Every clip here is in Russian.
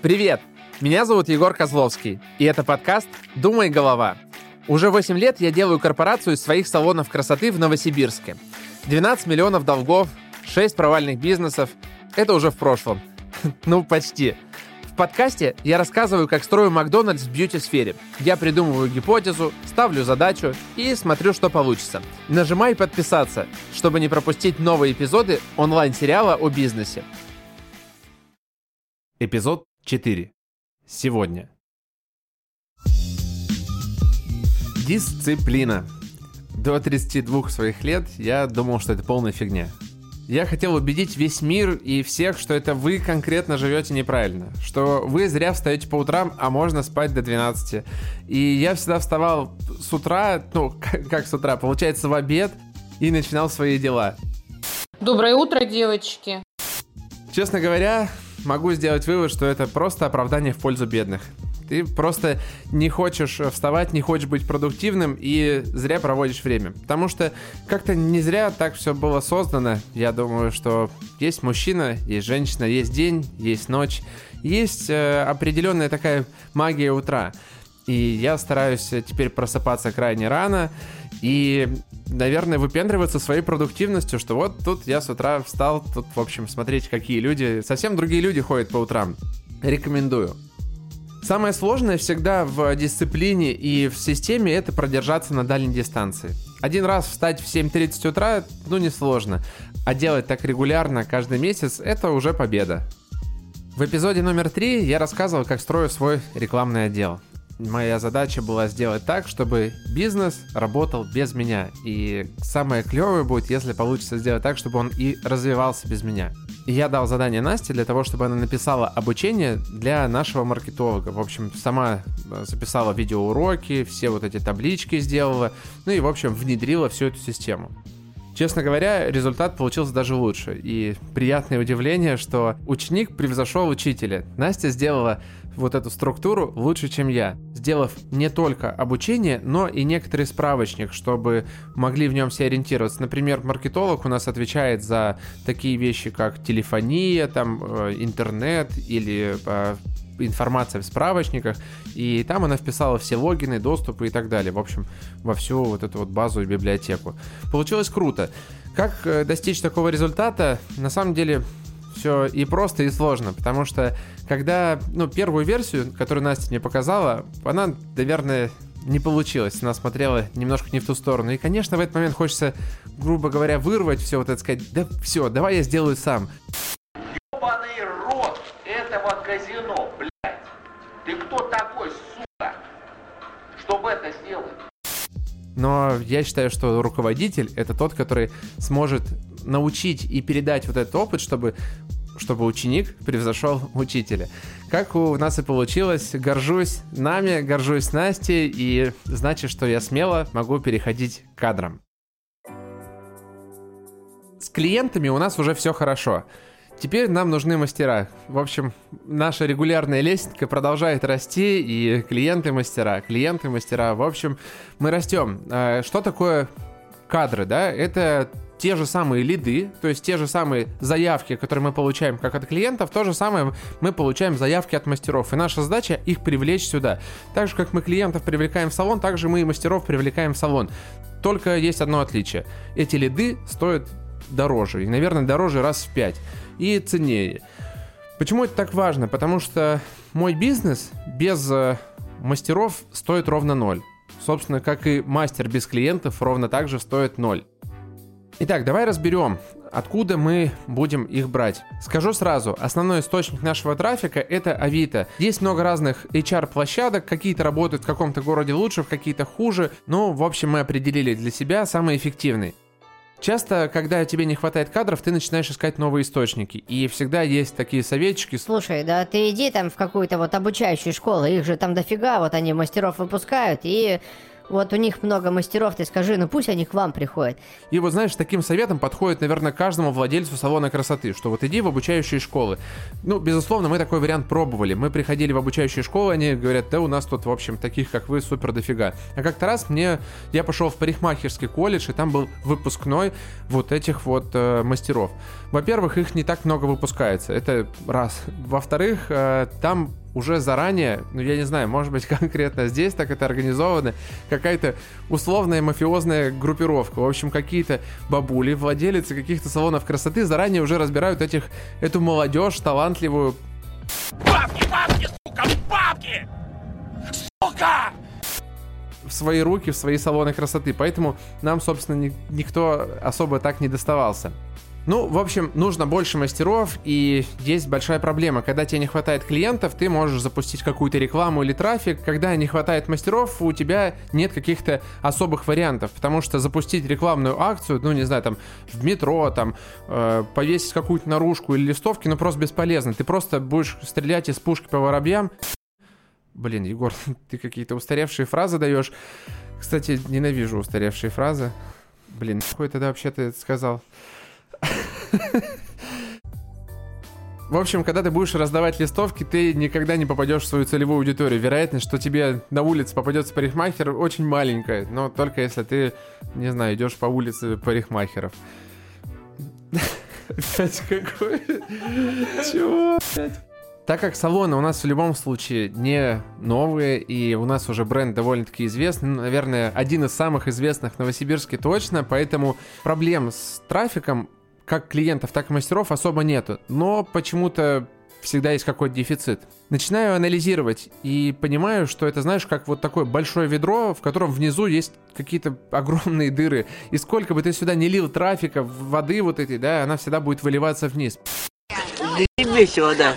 Привет! Меня зовут Егор Козловский, и это подкаст «Думай, голова». Уже 8 лет я делаю корпорацию из своих салонов красоты в Новосибирске. 12 миллионов долгов, 6 провальных бизнесов — это уже в прошлом. ну, почти. В подкасте я рассказываю, как строю Макдональдс в бьюти-сфере. Я придумываю гипотезу, ставлю задачу и смотрю, что получится. Нажимай подписаться, чтобы не пропустить новые эпизоды онлайн-сериала о бизнесе. Эпизод 4. Сегодня. Дисциплина. До 32 своих лет я думал, что это полная фигня. Я хотел убедить весь мир и всех, что это вы конкретно живете неправильно. Что вы зря встаете по утрам, а можно спать до 12. И я всегда вставал с утра, ну, как с утра, получается, в обед, и начинал свои дела. Доброе утро, девочки. Честно говоря, могу сделать вывод, что это просто оправдание в пользу бедных. Ты просто не хочешь вставать, не хочешь быть продуктивным и зря проводишь время. Потому что как-то не зря так все было создано. Я думаю, что есть мужчина, есть женщина, есть день, есть ночь, есть э, определенная такая магия утра. И я стараюсь теперь просыпаться крайне рано и, наверное, выпендриваться своей продуктивностью, что вот тут я с утра встал, тут, в общем, смотреть, какие люди, совсем другие люди ходят по утрам. Рекомендую. Самое сложное всегда в дисциплине и в системе это продержаться на дальней дистанции. Один раз встать в 7.30 утра, ну, несложно. А делать так регулярно каждый месяц – это уже победа. В эпизоде номер три я рассказывал, как строю свой рекламный отдел моя задача была сделать так, чтобы бизнес работал без меня. И самое клевое будет, если получится сделать так, чтобы он и развивался без меня. И я дал задание Насте для того, чтобы она написала обучение для нашего маркетолога. В общем, сама э, записала видеоуроки, все вот эти таблички сделала, ну и, в общем, внедрила всю эту систему. Честно говоря, результат получился даже лучше. И приятное удивление, что ученик превзошел учителя. Настя сделала вот эту структуру лучше, чем я, сделав не только обучение, но и некоторый справочник, чтобы могли в нем все ориентироваться. Например, маркетолог у нас отвечает за такие вещи, как телефония, там, э, интернет или э, информация в справочниках, и там она вписала все логины, доступы и так далее. В общем, во всю вот эту вот базу и библиотеку. Получилось круто. Как э, достичь такого результата? На самом деле все и просто, и сложно, потому что когда, ну, первую версию, которую Настя мне показала, она, наверное, не получилось. Она смотрела немножко не в ту сторону. И, конечно, в этот момент хочется, грубо говоря, вырвать все вот это, сказать, да все, давай я сделаю сам. Ёбаный рот этого казино, блядь. Ты кто такой, сука, чтобы это сделать? Но я считаю, что руководитель — это тот, который сможет научить и передать вот этот опыт, чтобы чтобы ученик превзошел учителя. Как у нас и получилось, горжусь нами, горжусь Настей, и значит, что я смело могу переходить к кадрам. С клиентами у нас уже все хорошо. Теперь нам нужны мастера. В общем, наша регулярная лестница продолжает расти, и клиенты-мастера, клиенты-мастера. В общем, мы растем. А, что такое кадры, да? Это те же самые лиды, то есть те же самые заявки, которые мы получаем как от клиентов, то же самое мы получаем заявки от мастеров. И наша задача их привлечь сюда. Так же, как мы клиентов привлекаем в салон, так же мы и мастеров привлекаем в салон. Только есть одно отличие. Эти лиды стоят дороже. И, наверное, дороже раз в пять. И ценнее. Почему это так важно? Потому что мой бизнес без э, мастеров стоит ровно ноль. Собственно, как и мастер без клиентов ровно так же стоит ноль. Итак, давай разберем, откуда мы будем их брать. Скажу сразу, основной источник нашего трафика это Авито. Есть много разных HR-площадок, какие-то работают в каком-то городе лучше, в какие-то хуже, но в общем мы определили для себя самый эффективный. Часто, когда тебе не хватает кадров, ты начинаешь искать новые источники. И всегда есть такие советчики. Слушай, да ты иди там в какую-то вот обучающую школу, их же там дофига, вот они мастеров выпускают, и Вот у них много мастеров, ты скажи, ну пусть они к вам приходят. И вот, знаешь, таким советом подходит, наверное, каждому владельцу салона красоты, что вот иди в обучающие школы. Ну, безусловно, мы такой вариант пробовали. Мы приходили в обучающие школы, они говорят, да у нас тут, в общем, таких, как вы, супер дофига. А как-то раз мне, я пошел в парикмахерский колледж, и там был выпускной вот этих вот э, мастеров. Во-первых, их не так много выпускается, это раз. Во-вторых, э, там уже заранее, ну я не знаю, может быть конкретно здесь так это организовано, какая-то условная мафиозная группировка. В общем, какие-то бабули, владелицы каких-то салонов красоты заранее уже разбирают этих, эту молодежь талантливую. Бабки, бабки, сука, бабки! Сука! в свои руки, в свои салоны красоты. Поэтому нам, собственно, ни, никто особо так не доставался. Ну, в общем, нужно больше мастеров, и есть большая проблема. Когда тебе не хватает клиентов, ты можешь запустить какую-то рекламу или трафик. Когда не хватает мастеров, у тебя нет каких-то особых вариантов, потому что запустить рекламную акцию, ну, не знаю, там, в метро, там, э, повесить какую-то наружку или листовки, ну, просто бесполезно. Ты просто будешь стрелять из пушки по воробьям. Блин, Егор, ты какие-то устаревшие фразы даешь. Кстати, ненавижу устаревшие фразы. Блин, какой тогда вообще ты сказал? В общем, когда ты будешь раздавать листовки, ты никогда не попадешь в свою целевую аудиторию. Вероятность, что тебе на улице попадется парикмахер, очень маленькая. Но только если ты, не знаю, идешь по улице парикмахеров. Опять какой? Чего? Так как салоны у нас в любом случае не новые, и у нас уже бренд довольно-таки известный, наверное, один из самых известных в Новосибирске точно, поэтому проблем с трафиком как клиентов, так и мастеров особо нету. Но почему-то всегда есть какой-то дефицит. Начинаю анализировать и понимаю, что это, знаешь, как вот такое большое ведро, в котором внизу есть какие-то огромные дыры. И сколько бы ты сюда не лил трафика, воды вот этой, да, она всегда будет выливаться вниз. Весело, да.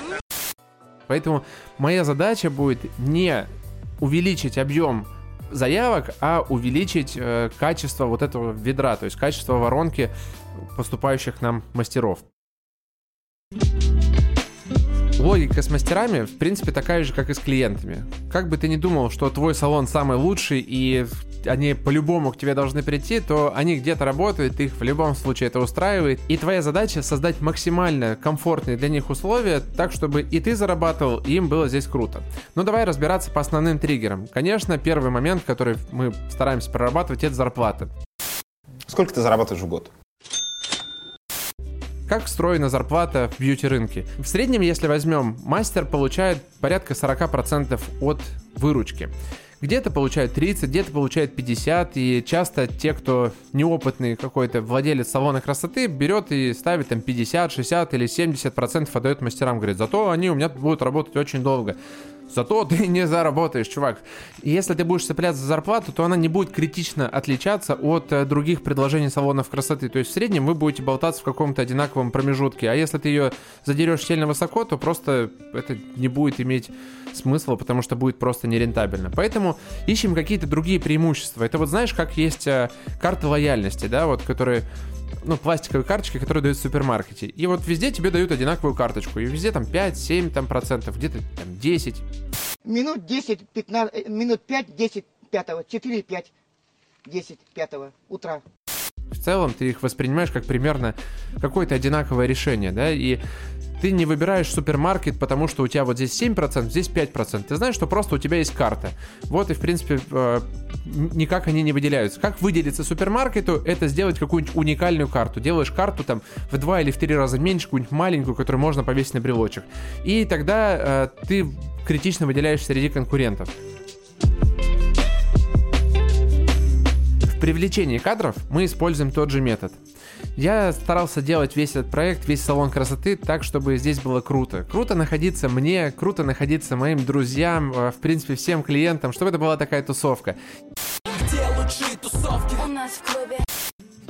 Поэтому моя задача будет не увеличить объем заявок, а увеличить э, качество вот этого ведра, то есть качество воронки поступающих нам мастеров. Логика с мастерами, в принципе, такая же, как и с клиентами. Как бы ты ни думал, что твой салон самый лучший и они по-любому к тебе должны прийти, то они где-то работают, их в любом случае это устраивает. И твоя задача создать максимально комфортные для них условия, так, чтобы и ты зарабатывал, и им было здесь круто. Ну давай разбираться по основным триггерам. Конечно, первый момент, который мы стараемся прорабатывать, это зарплата. Сколько ты зарабатываешь в год? Как встроена зарплата в бьюти-рынке? В среднем, если возьмем, мастер получает порядка 40% от выручки. Где-то получают 30, где-то получают 50, и часто те, кто неопытный какой-то владелец салона красоты, берет и ставит там 50, 60 или 70 процентов отдает мастерам, говорит, зато они у меня будут работать очень долго. Зато ты не заработаешь, чувак. Если ты будешь цепляться за зарплату, то она не будет критично отличаться от э, других предложений салонов красоты. То есть в среднем вы будете болтаться в каком-то одинаковом промежутке. А если ты ее задерешь сильно высоко, то просто это не будет иметь смысла, потому что будет просто нерентабельно. Поэтому ищем какие-то другие преимущества. Это вот знаешь, как есть э, карта лояльности, да, вот, которые ну, пластиковые карточки, которые дают в супермаркете. И вот везде тебе дают одинаковую карточку. И везде там 5, 7 там, процентов, где-то там 10. Минут 10, 15, э, минут 5, 10, 5, 4, 5, 10, 5 утра. В целом ты их воспринимаешь как примерно какое-то одинаковое решение, да, и ты не выбираешь супермаркет, потому что у тебя вот здесь 7%, здесь 5%. Ты знаешь, что просто у тебя есть карта. Вот и, в принципе, э, никак они не выделяются. Как выделиться супермаркету? Это сделать какую-нибудь уникальную карту. Делаешь карту там в два или в три раза меньше, какую-нибудь маленькую, которую можно повесить на брелочек. И тогда э, ты критично выделяешь среди конкурентов. В привлечении кадров мы используем тот же метод. Я старался делать весь этот проект, весь салон красоты так, чтобы здесь было круто. Круто находиться мне, круто находиться моим друзьям, э, в принципе, всем клиентам, чтобы это была такая тусовка. Где лучшие тусовки? У нас в клубе.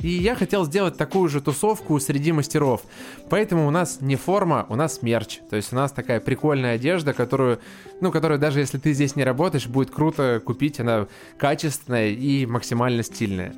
И я хотел сделать такую же тусовку среди мастеров. Поэтому у нас не форма, у нас мерч. То есть у нас такая прикольная одежда, которую, ну, которую даже если ты здесь не работаешь, будет круто купить. Она качественная и максимально стильная.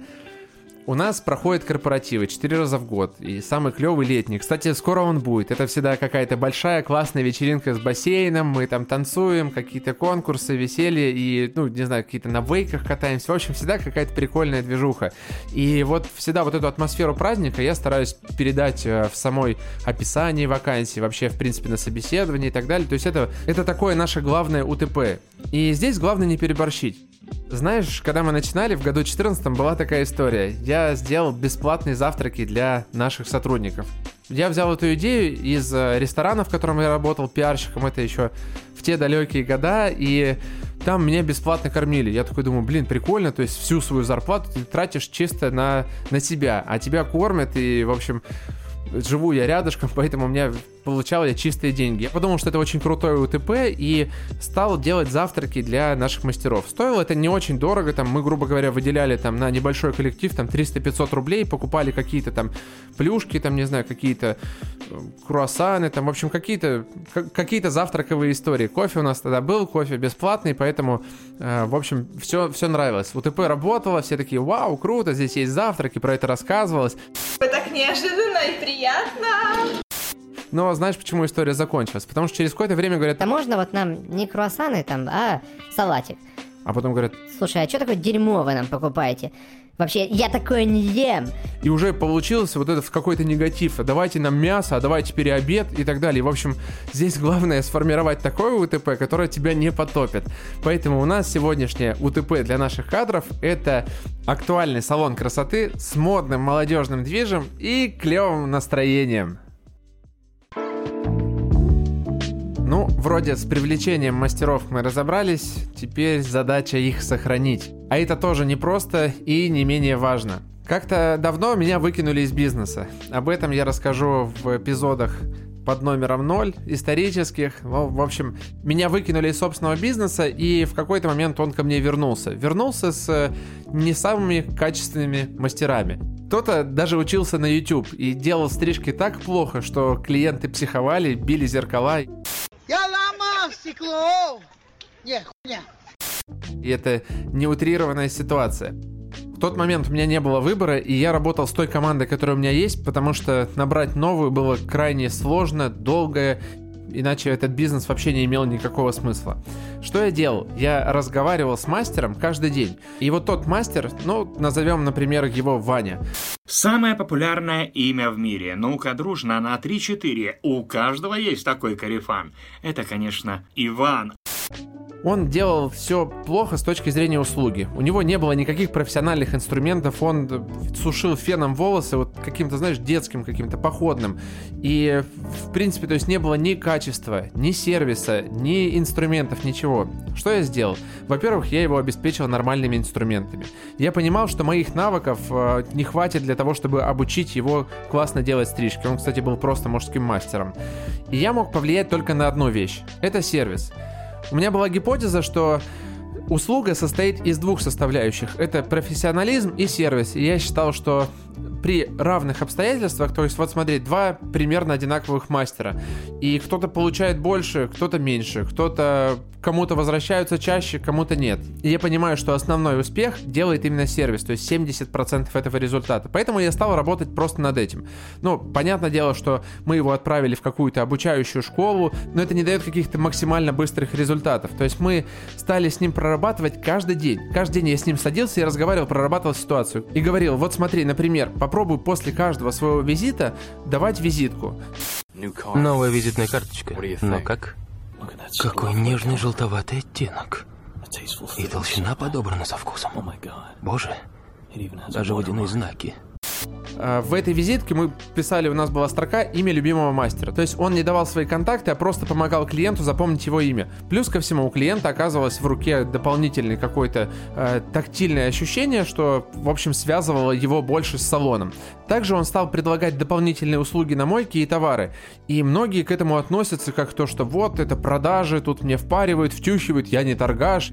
У нас проходят корпоративы 4 раза в год, и самый клевый летний. Кстати, скоро он будет. Это всегда какая-то большая классная вечеринка с бассейном, мы там танцуем, какие-то конкурсы, веселье, и, ну, не знаю, какие-то на вейках катаемся. В общем, всегда какая-то прикольная движуха. И вот всегда вот эту атмосферу праздника я стараюсь передать э, в самой описании вакансии, вообще, в принципе, на собеседовании и так далее. То есть это, это такое наше главное УТП. И здесь главное не переборщить. Знаешь, когда мы начинали, в году 14 была такая история. Я сделал бесплатные завтраки для наших сотрудников. Я взял эту идею из э, ресторана, в котором я работал пиарщиком, это еще в те далекие года, и там меня бесплатно кормили. Я такой думаю, блин, прикольно, то есть всю свою зарплату ты тратишь чисто на, на себя, а тебя кормят, и, в общем, живу я рядышком, поэтому у меня получал я чистые деньги. Я подумал, что это очень крутое УТП и стал делать завтраки для наших мастеров. Стоило это не очень дорого, там мы, грубо говоря, выделяли там на небольшой коллектив там 300-500 рублей, покупали какие-то там плюшки, там, не знаю, какие-то э, круассаны, там, в общем, какие-то какие-то завтраковые истории. Кофе у нас тогда был, кофе бесплатный, поэтому, э, в общем, все, все нравилось. УТП работало, все такие, вау, круто, здесь есть завтраки, про это рассказывалось. Так неожиданно и приятно. Но знаешь, почему история закончилась? Потому что через какое-то время говорят... А можно вот нам не круассаны там, а салатик? А потом говорят... Слушай, а что такое дерьмо вы нам покупаете? Вообще, я такое не ем. И уже получился вот этот какой-то негатив. Давайте нам мясо, а давайте переобед и так далее. В общем, здесь главное сформировать такое УТП, которое тебя не потопит. Поэтому у нас сегодняшнее УТП для наших кадров это актуальный салон красоты с модным молодежным движем и клевым настроением. Вроде с привлечением мастеров мы разобрались, теперь задача их сохранить. А это тоже непросто и не менее важно. Как-то давно меня выкинули из бизнеса. Об этом я расскажу в эпизодах под номером 0, исторических. Ну, в общем, меня выкинули из собственного бизнеса, и в какой-то момент он ко мне вернулся. Вернулся с э, не самыми качественными мастерами. Кто-то даже учился на YouTube и делал стрижки так плохо, что клиенты психовали, били зеркала. Ломал стекло! Не, хуйня. И это неутрированная ситуация. В тот момент у меня не было выбора, и я работал с той командой, которая у меня есть, потому что набрать новую было крайне сложно, долго иначе этот бизнес вообще не имел никакого смысла. Что я делал? Я разговаривал с мастером каждый день. И вот тот мастер, ну, назовем, например, его Ваня. Самое популярное имя в мире. Ну-ка, дружно, на 3-4. У каждого есть такой карифан. Это, конечно, Иван он делал все плохо с точки зрения услуги. У него не было никаких профессиональных инструментов, он сушил феном волосы вот каким-то, знаешь, детским, каким-то походным. И, в принципе, то есть не было ни качества, ни сервиса, ни инструментов, ничего. Что я сделал? Во-первых, я его обеспечил нормальными инструментами. Я понимал, что моих навыков э, не хватит для того, чтобы обучить его классно делать стрижки. Он, кстати, был просто мужским мастером. И я мог повлиять только на одну вещь. Это сервис. У меня была гипотеза, что услуга состоит из двух составляющих. Это профессионализм и сервис. И я считал, что при равных обстоятельствах, то есть вот смотри, два примерно одинаковых мастера, и кто-то получает больше, кто-то меньше, кто-то кому-то возвращаются чаще, кому-то нет. И я понимаю, что основной успех делает именно сервис, то есть 70% этого результата. Поэтому я стал работать просто над этим. Ну, понятное дело, что мы его отправили в какую-то обучающую школу, но это не дает каких-то максимально быстрых результатов. То есть мы стали с ним прорабатывать каждый день. Каждый день я с ним садился и разговаривал, прорабатывал ситуацию. И говорил, вот смотри, например, попробуй после каждого своего визита давать визитку. Новая визитная карточка. Но как? Какой нежный желтоватый оттенок. И толщина подобрана со вкусом. Боже, даже водяные знаки. А, в этой визитке мы писали, у нас была строка «Имя любимого мастера». То есть он не давал свои контакты, а просто помогал клиенту запомнить его имя. Плюс ко всему у клиента оказывалось в руке дополнительный какое-то э, тактильное ощущение, что, в общем, связывало его больше с салоном. Также он стал предлагать дополнительные услуги на мойке и товары. И многие к этому относятся как то, что вот, это продажи, тут мне впаривают, втюхивают, я не торгаш.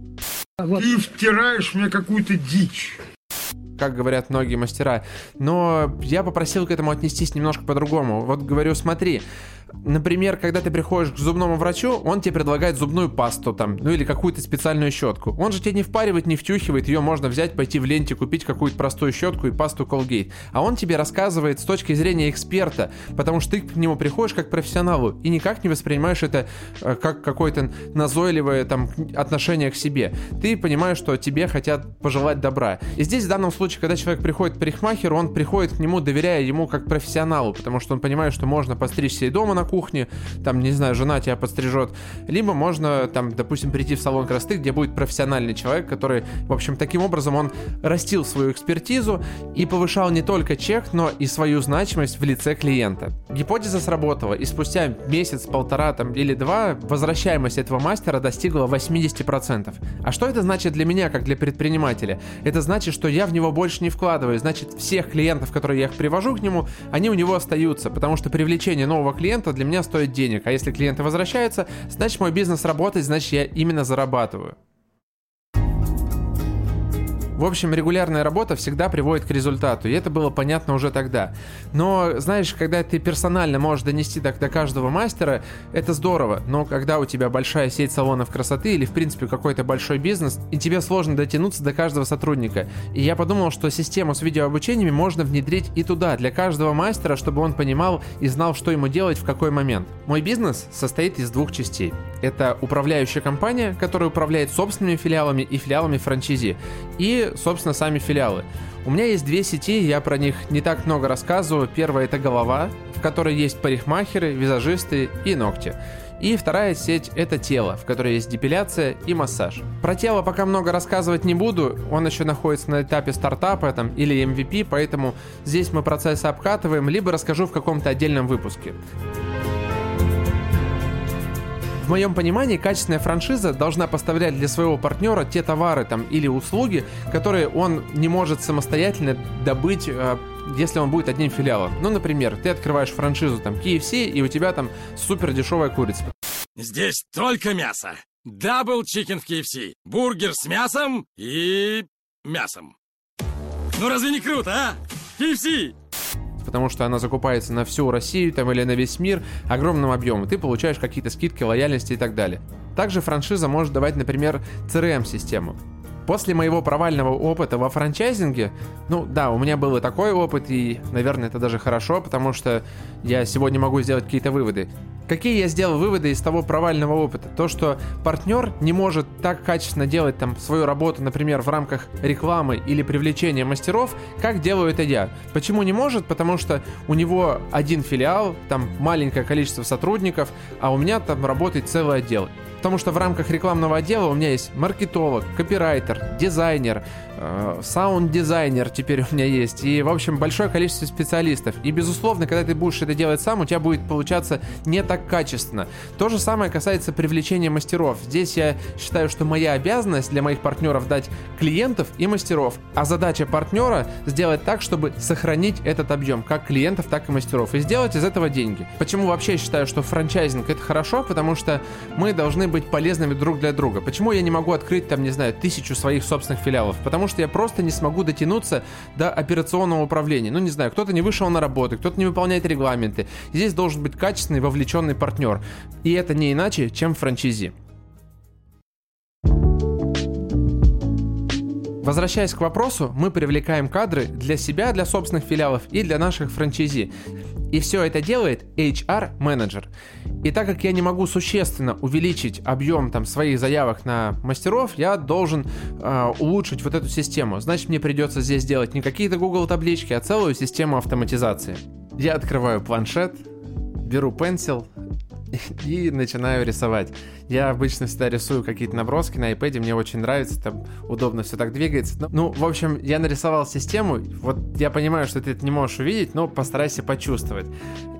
Ты втираешь мне какую-то дичь. Как говорят многие мастера. Но я попросил к этому отнестись немножко по-другому. Вот говорю, смотри, Например, когда ты приходишь к зубному врачу, он тебе предлагает зубную пасту там, ну или какую-то специальную щетку. Он же тебе не впаривает, не втюхивает, ее можно взять, пойти в ленте, купить какую-то простую щетку и пасту Colgate. А он тебе рассказывает с точки зрения эксперта, потому что ты к нему приходишь как к профессионалу и никак не воспринимаешь это э, как какое-то назойливое там отношение к себе. Ты понимаешь, что тебе хотят пожелать добра. И здесь в данном случае, когда человек приходит к парикмахеру, он приходит к нему, доверяя ему как профессионалу, потому что он понимает, что можно постричься и дома на кухне, там, не знаю, жена тебя подстрижет, либо можно, там, допустим, прийти в салон красоты, где будет профессиональный человек, который, в общем, таким образом он растил свою экспертизу и повышал не только чек, но и свою значимость в лице клиента. Гипотеза сработала, и спустя месяц, полтора там, или два возвращаемость этого мастера достигла 80%. А что это значит для меня, как для предпринимателя? Это значит, что я в него больше не вкладываю. Значит, всех клиентов, которые я их привожу к нему, они у него остаются, потому что привлечение нового клиента для меня стоит денег. А если клиенты возвращаются, значит мой бизнес работает, значит я именно зарабатываю. В общем, регулярная работа всегда приводит к результату, и это было понятно уже тогда. Но, знаешь, когда ты персонально можешь донести до, до каждого мастера, это здорово, но когда у тебя большая сеть салонов красоты или, в принципе, какой-то большой бизнес, и тебе сложно дотянуться до каждого сотрудника. И я подумал, что систему с видеообучениями можно внедрить и туда, для каждого мастера, чтобы он понимал и знал, что ему делать в какой момент. Мой бизнес состоит из двух частей. Это управляющая компания, которая управляет собственными филиалами и филиалами франчизи, и собственно, сами филиалы. У меня есть две сети, я про них не так много рассказываю. Первая это голова, в которой есть парикмахеры, визажисты и ногти. И вторая сеть — это тело, в которой есть депиляция и массаж. Про тело пока много рассказывать не буду, он еще находится на этапе стартапа там, или MVP, поэтому здесь мы процессы обкатываем, либо расскажу в каком-то отдельном выпуске. В моем понимании, качественная франшиза должна поставлять для своего партнера те товары там, или услуги, которые он не может самостоятельно добыть э, если он будет одним филиалом. Ну, например, ты открываешь франшизу там KFC, и у тебя там супер дешевая курица. Здесь только мясо. Double chicken в KFC. Бургер с мясом и мясом. Ну разве не круто, а? KFC! Потому что она закупается на всю Россию там, или на весь мир огромным объемом. Ты получаешь какие-то скидки, лояльности и так далее. Также франшиза может давать, например, CRM-систему. После моего провального опыта во франчайзинге, ну да, у меня был и такой опыт, и, наверное, это даже хорошо, потому что я сегодня могу сделать какие-то выводы. Какие я сделал выводы из того провального опыта? То, что партнер не может так качественно делать там свою работу, например, в рамках рекламы или привлечения мастеров, как делаю это я. Почему не может? Потому что у него один филиал, там маленькое количество сотрудников, а у меня там работает целый отдел. Потому что в рамках рекламного отдела у меня есть маркетолог, копирайтер, дизайнер, э, саунд-дизайнер теперь у меня есть. И, в общем, большое количество специалистов. И, безусловно, когда ты будешь это делать сам, у тебя будет получаться не так качественно. То же самое касается привлечения мастеров. Здесь я считаю, что моя обязанность для моих партнеров дать клиентов и мастеров. А задача партнера сделать так, чтобы сохранить этот объем, как клиентов, так и мастеров. И сделать из этого деньги. Почему вообще считаю, что франчайзинг это хорошо? Потому что мы должны быть полезными друг для друга. Почему я не могу открыть там, не знаю, тысячу своих собственных филиалов? Потому что я просто не смогу дотянуться до операционного управления. Ну, не знаю, кто-то не вышел на работу, кто-то не выполняет регламенты. Здесь должен быть качественный, вовлеченный партнер. И это не иначе, чем франчизи. Возвращаясь к вопросу, мы привлекаем кадры для себя, для собственных филиалов и для наших франчайзи. И все это делает HR-менеджер. И так как я не могу существенно увеличить объем там, своих заявок на мастеров, я должен э, улучшить вот эту систему. Значит, мне придется здесь делать не какие-то Google таблички, а целую систему автоматизации. Я открываю планшет, беру пенсил, и начинаю рисовать. Я обычно всегда рисую какие-то наброски на iPad, мне очень нравится, там удобно все так двигается. Ну, ну, в общем, я нарисовал систему, вот я понимаю, что ты это не можешь увидеть, но постарайся почувствовать.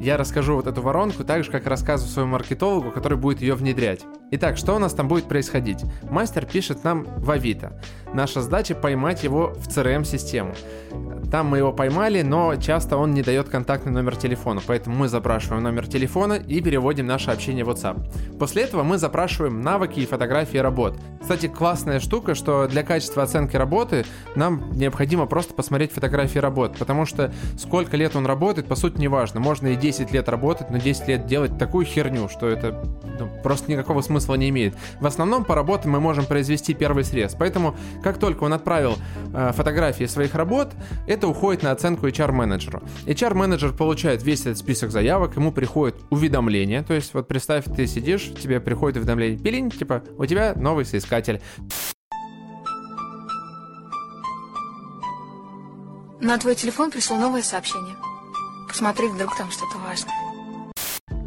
Я расскажу вот эту воронку так же, как рассказываю своему маркетологу, который будет ее внедрять. Итак, что у нас там будет происходить? Мастер пишет нам в Авито. Наша задача поймать его в CRM-систему. Там мы его поймали, но часто он не дает контактный номер телефона, поэтому мы запрашиваем номер телефона и переводим наше общение в WhatsApp. После этого мы запрашиваем навыки и фотографии работ. Кстати, классная штука, что для качества оценки работы нам необходимо просто посмотреть фотографии работ, потому что сколько лет он работает, по сути, не важно. Можно и 10 лет работать, но 10 лет делать такую херню, что это ну, просто никакого смысла не имеет. В основном по работе мы можем произвести первый срез, поэтому как только он отправил э, фотографии своих работ, это уходит на оценку HR-менеджеру. HR-менеджер получает весь этот список заявок, ему приходит уведомление, то есть вот представь, ты сидишь, тебе приходит уведомление, пилинь, типа, у тебя новый соискатель. На твой телефон пришло новое сообщение. Посмотри, вдруг там что-то важное.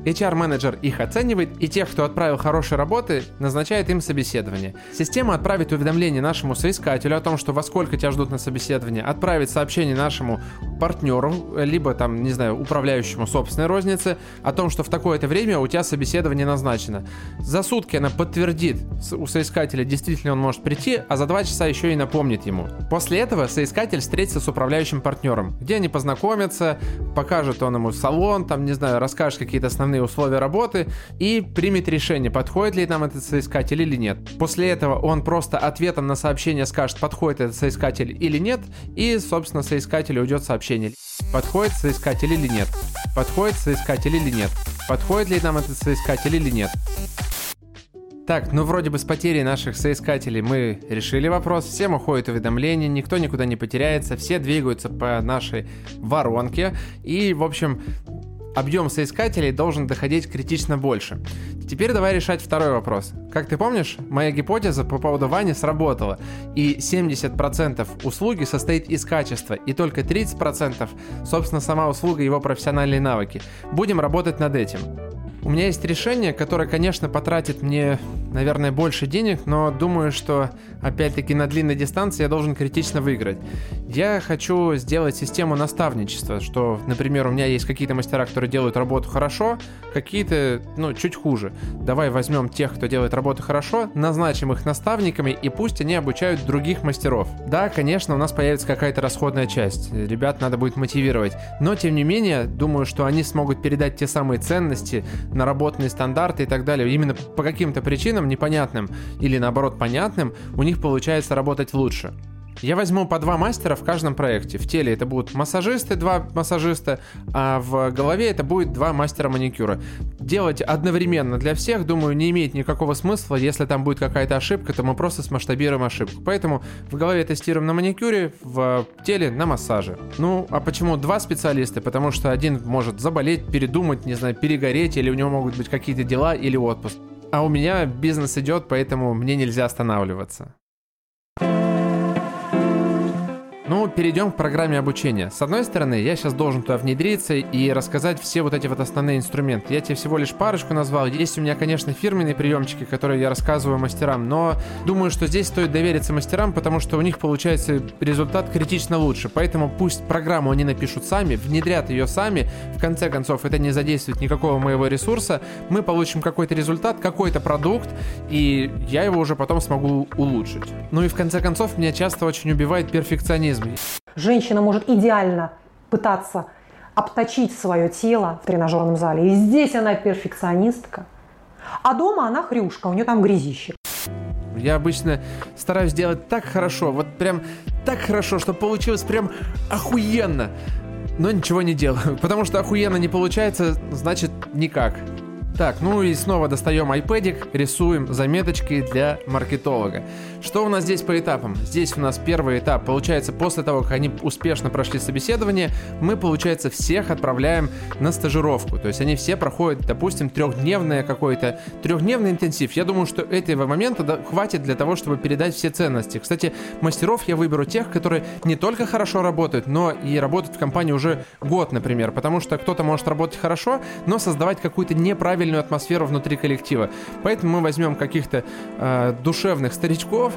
HR-менеджер их оценивает, и тех, кто отправил хорошие работы, назначает им собеседование. Система отправит уведомление нашему соискателю о том, что во сколько тебя ждут на собеседование, отправит сообщение нашему партнеру, либо там, не знаю, управляющему собственной розницы, о том, что в такое-то время у тебя собеседование назначено. За сутки она подтвердит у соискателя, действительно он может прийти, а за два часа еще и напомнит ему. После этого соискатель встретится с управляющим партнером, где они познакомятся, покажет он ему салон, там, не знаю, расскажет какие-то основные основные условия работы и примет решение, подходит ли нам этот соискатель или нет. После этого он просто ответом на сообщение скажет, подходит этот соискатель или нет, и, собственно, соискателю уйдет сообщение. Подходит соискатель или нет? Подходит соискатель или нет? Подходит ли нам этот соискатель или нет? Так, ну вроде бы с потерей наших соискателей мы решили вопрос, всем уходит уведомления, никто никуда не потеряется, все двигаются по нашей воронке, и, в общем, объем соискателей должен доходить критично больше. Теперь давай решать второй вопрос. Как ты помнишь, моя гипотеза по поводу Вани сработала, и 70% услуги состоит из качества, и только 30% собственно сама услуга и его профессиональные навыки. Будем работать над этим. У меня есть решение, которое, конечно, потратит мне, наверное, больше денег, но думаю, что, опять-таки, на длинной дистанции я должен критично выиграть. Я хочу сделать систему наставничества, что, например, у меня есть какие-то мастера, которые делают работу хорошо, какие-то, ну, чуть хуже. Давай возьмем тех, кто делает работу хорошо, назначим их наставниками, и пусть они обучают других мастеров. Да, конечно, у нас появится какая-то расходная часть, ребят надо будет мотивировать, но, тем не менее, думаю, что они смогут передать те самые ценности, наработанные стандарты и так далее, именно по каким-то причинам непонятным или наоборот понятным, у них получается работать лучше. Я возьму по два мастера в каждом проекте. В теле это будут массажисты, два массажиста, а в голове это будет два мастера маникюра. Делать одновременно для всех, думаю, не имеет никакого смысла. Если там будет какая-то ошибка, то мы просто смасштабируем ошибку. Поэтому в голове тестируем на маникюре, в теле на массаже. Ну, а почему два специалиста? Потому что один может заболеть, передумать, не знаю, перегореть, или у него могут быть какие-то дела или отпуск. А у меня бизнес идет, поэтому мне нельзя останавливаться. Ну, перейдем к программе обучения. С одной стороны, я сейчас должен туда внедриться и рассказать все вот эти вот основные инструменты. Я тебе всего лишь парочку назвал. Есть у меня, конечно, фирменные приемчики, которые я рассказываю мастерам, но думаю, что здесь стоит довериться мастерам, потому что у них получается результат критично лучше. Поэтому пусть программу они напишут сами, внедрят ее сами. В конце концов, это не задействует никакого моего ресурса. Мы получим какой-то результат, какой-то продукт, и я его уже потом смогу улучшить. Ну и в конце концов, меня часто очень убивает перфекционизм Женщина может идеально пытаться обточить свое тело в тренажерном зале. И здесь она перфекционистка. А дома она хрюшка, у нее там грязище. Я обычно стараюсь делать так хорошо, вот прям так хорошо, что получилось прям охуенно. Но ничего не делаю, потому что охуенно не получается, значит никак. Так, ну и снова достаем iPad, рисуем заметочки для маркетолога. Что у нас здесь по этапам? Здесь у нас первый этап. Получается, после того, как они успешно прошли собеседование, мы, получается, всех отправляем на стажировку. То есть они все проходят, допустим, трехдневный какой-то, трехдневный интенсив. Я думаю, что этого момента хватит для того, чтобы передать все ценности. Кстати, мастеров я выберу тех, которые не только хорошо работают, но и работают в компании уже год, например. Потому что кто-то может работать хорошо, но создавать какую-то неправильную правильную атмосферу внутри коллектива. Поэтому мы возьмем каких-то э, душевных старичков.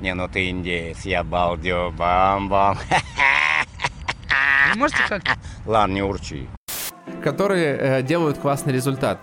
Не, ну ты индеец, я балдю, бам-бам. Можете как? Ладно, не урчи которые э, делают классный результат.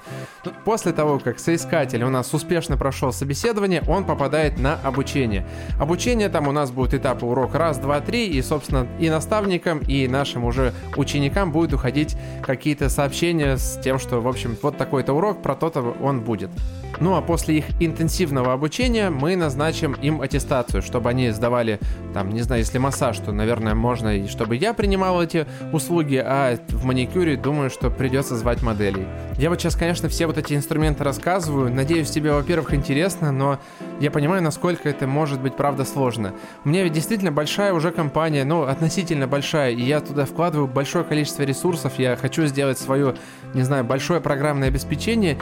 После того, как соискатель у нас успешно прошел собеседование, он попадает на обучение. Обучение там у нас будет этапы урок раз, два, три, и, собственно, и наставникам, и нашим уже ученикам будет уходить какие-то сообщения с тем, что, в общем, вот такой-то урок, про то-то он будет. Ну а после их интенсивного обучения мы назначим им аттестацию, чтобы они сдавали, там, не знаю, если массаж, то, наверное, можно и чтобы я принимал эти услуги, а в маникюре, думаю, что придется звать моделей. Я вот сейчас, конечно, все вот эти инструменты рассказываю. Надеюсь, тебе, во-первых, интересно, но я понимаю, насколько это может быть, правда, сложно. У меня ведь действительно большая уже компания, ну, относительно большая, и я туда вкладываю большое количество ресурсов, я хочу сделать свое, не знаю, большое программное обеспечение,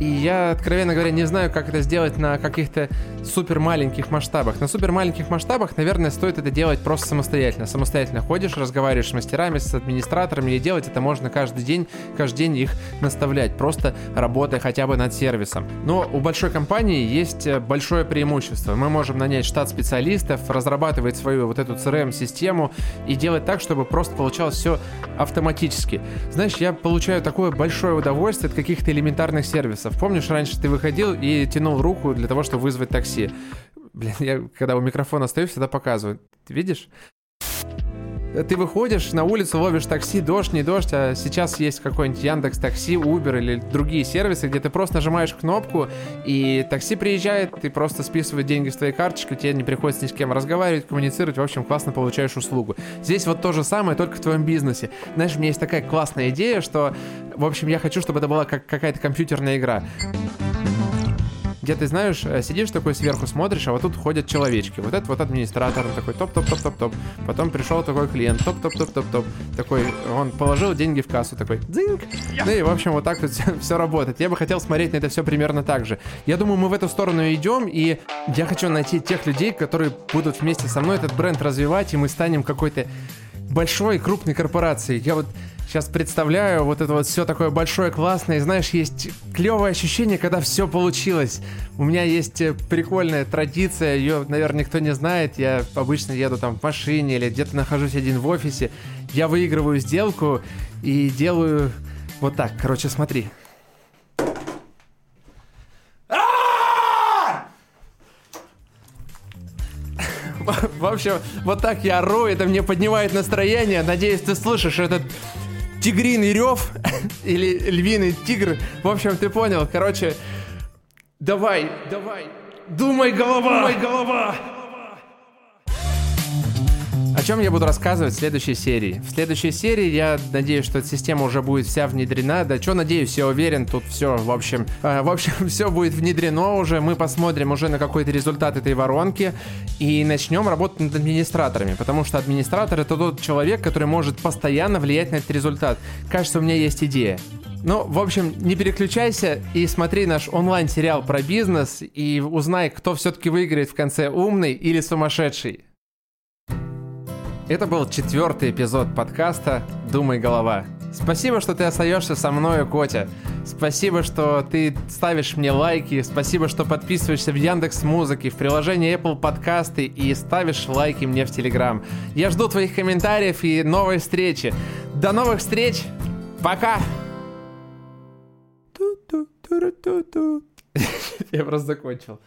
и я, откровенно говоря, не знаю, как это сделать на каких-то супер маленьких масштабах. На супер маленьких масштабах, наверное, стоит это делать просто самостоятельно. Самостоятельно ходишь, разговариваешь с мастерами, с администраторами, и делать это можно каждый день, каждый день их наставлять, просто работая хотя бы над сервисом. Но у большой компании есть э, большое преимущество. Мы можем нанять штат специалистов, разрабатывать свою вот эту CRM-систему и делать так, чтобы просто получалось все автоматически. Знаешь, я получаю такое большое удовольствие от каких-то элементарных сервисов сервисов. Помнишь, раньше ты выходил и тянул руку для того, чтобы вызвать такси? Блин, я когда у микрофона стою, всегда показываю. Ты видишь? Ты выходишь на улицу, ловишь такси, дождь, не дождь, а сейчас есть какой-нибудь Яндекс Такси, Uber или другие сервисы, где ты просто нажимаешь кнопку, и такси приезжает, ты просто списываешь деньги с твоей карточки, тебе не приходится ни с кем разговаривать, коммуницировать, в общем, классно получаешь услугу. Здесь вот то же самое, только в твоем бизнесе. Знаешь, у меня есть такая классная идея, что, в общем, я хочу, чтобы это была как какая-то компьютерная игра где ты знаешь, э, сидишь такой сверху, смотришь, а вот тут ходят человечки. Вот это вот администратор, он такой топ-топ-топ-топ-топ. Потом пришел такой клиент, топ-топ-топ-топ-топ. Такой, он положил деньги в кассу, такой, дзинг. Ну и, в общем, вот так вот все, все работает. Я бы хотел смотреть на это все примерно так же. Я думаю, мы в эту сторону идем, и я хочу найти тех людей, которые будут вместе со мной этот бренд развивать, и мы станем какой-то большой, крупной корпорацией. Я вот сейчас представляю вот это вот все такое большое, классное. И знаешь, есть клевое ощущение, когда все получилось. У меня есть э, прикольная традиция, ее, наверное, никто не знает. Я обычно еду там в машине или где-то нахожусь один в офисе. Я выигрываю сделку и делаю вот так. Короче, смотри. В общем, вот так я ору, это мне поднимает настроение. Надеюсь, ты слышишь этот тигриный рев или львиный тигр. В общем, ты понял. Короче, давай, давай. Думай, голова! Думай, голова! О чем я буду рассказывать в следующей серии? В следующей серии я надеюсь, что эта система уже будет вся внедрена. Да что надеюсь, я уверен, тут все, в общем, э, в общем, все будет внедрено уже. Мы посмотрим уже на какой-то результат этой воронки и начнем работать над администраторами, потому что администратор это тот человек, который может постоянно влиять на этот результат. Кажется, у меня есть идея. Ну, в общем, не переключайся и смотри наш онлайн-сериал про бизнес и узнай, кто все-таки выиграет в конце, умный или сумасшедший. Это был четвертый эпизод подкаста «Думай, голова». Спасибо, что ты остаешься со мною, Котя. Спасибо, что ты ставишь мне лайки. Спасибо, что подписываешься в Яндекс Музыке, в приложении Apple Подкасты и ставишь лайки мне в Телеграм. Я жду твоих комментариев и новой встречи. До новых встреч. Пока. Я просто закончил.